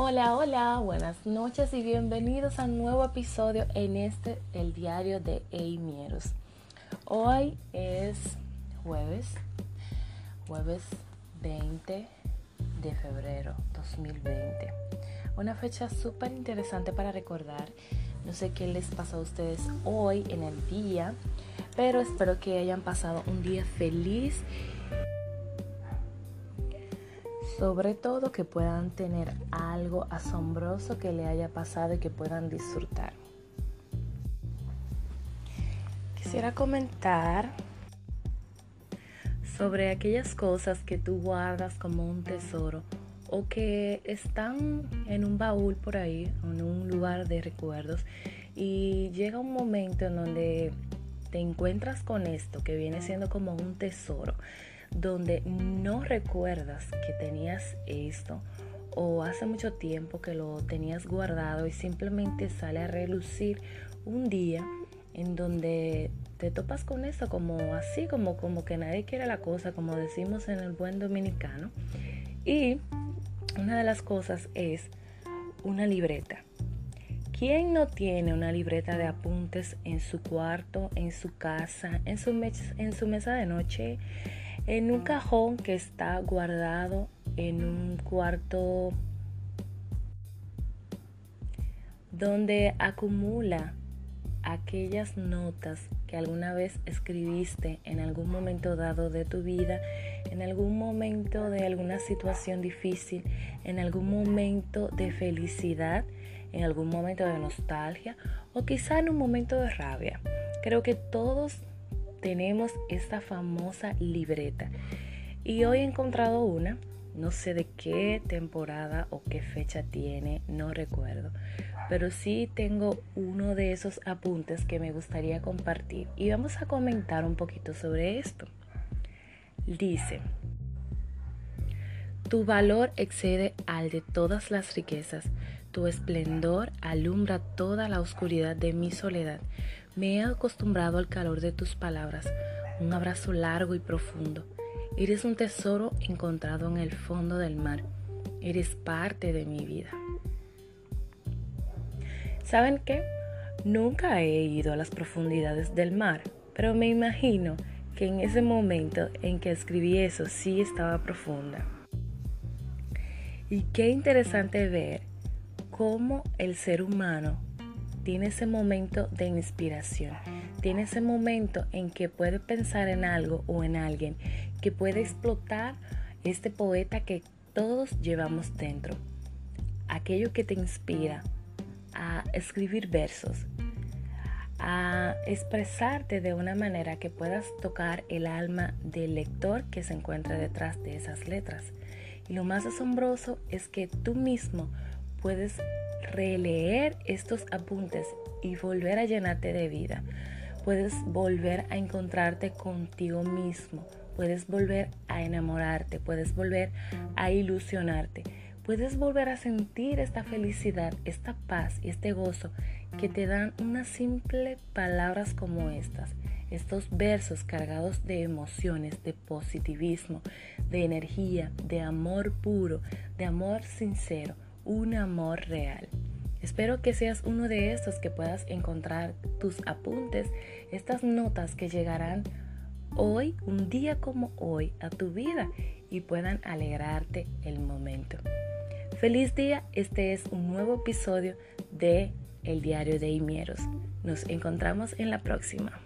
Hola, hola, buenas noches y bienvenidos a un nuevo episodio en este, el diario de Eimieros. Hoy es jueves, jueves 20 de febrero 2020. Una fecha súper interesante para recordar. No sé qué les pasa a ustedes hoy en el día, pero espero que hayan pasado un día feliz sobre todo que puedan tener algo asombroso que le haya pasado y que puedan disfrutar. Quisiera comentar sobre aquellas cosas que tú guardas como un tesoro o que están en un baúl por ahí, en un lugar de recuerdos y llega un momento en donde te encuentras con esto que viene siendo como un tesoro donde no recuerdas que tenías esto o hace mucho tiempo que lo tenías guardado y simplemente sale a relucir un día en donde te topas con eso como así, como, como que nadie quiere la cosa, como decimos en el buen dominicano. Y una de las cosas es una libreta. ¿Quién no tiene una libreta de apuntes en su cuarto, en su casa, en su, en su mesa de noche, en un cajón que está guardado en un cuarto donde acumula aquellas notas que alguna vez escribiste en algún momento dado de tu vida, en algún momento de alguna situación difícil, en algún momento de felicidad, en algún momento de nostalgia o quizá en un momento de rabia. Creo que todos tenemos esta famosa libreta. Y hoy he encontrado una, no sé de qué temporada o qué fecha tiene, no recuerdo. Pero sí tengo uno de esos apuntes que me gustaría compartir. Y vamos a comentar un poquito sobre esto. Dice, tu valor excede al de todas las riquezas. Tu esplendor alumbra toda la oscuridad de mi soledad. Me he acostumbrado al calor de tus palabras, un abrazo largo y profundo. Eres un tesoro encontrado en el fondo del mar. Eres parte de mi vida. ¿Saben qué? Nunca he ido a las profundidades del mar, pero me imagino que en ese momento en que escribí eso sí estaba profunda. Y qué interesante ver cómo el ser humano tiene ese momento de inspiración, tiene ese momento en que puede pensar en algo o en alguien, que puede explotar este poeta que todos llevamos dentro. Aquello que te inspira a escribir versos, a expresarte de una manera que puedas tocar el alma del lector que se encuentra detrás de esas letras. Y lo más asombroso es que tú mismo puedes releer estos apuntes y volver a llenarte de vida. Puedes volver a encontrarte contigo mismo. Puedes volver a enamorarte. Puedes volver a ilusionarte. Puedes volver a sentir esta felicidad, esta paz y este gozo que te dan unas simples palabras como estas. Estos versos cargados de emociones, de positivismo, de energía, de amor puro, de amor sincero un amor real. Espero que seas uno de estos que puedas encontrar tus apuntes, estas notas que llegarán hoy, un día como hoy, a tu vida y puedan alegrarte el momento. Feliz día, este es un nuevo episodio de El Diario de Imieros. Nos encontramos en la próxima.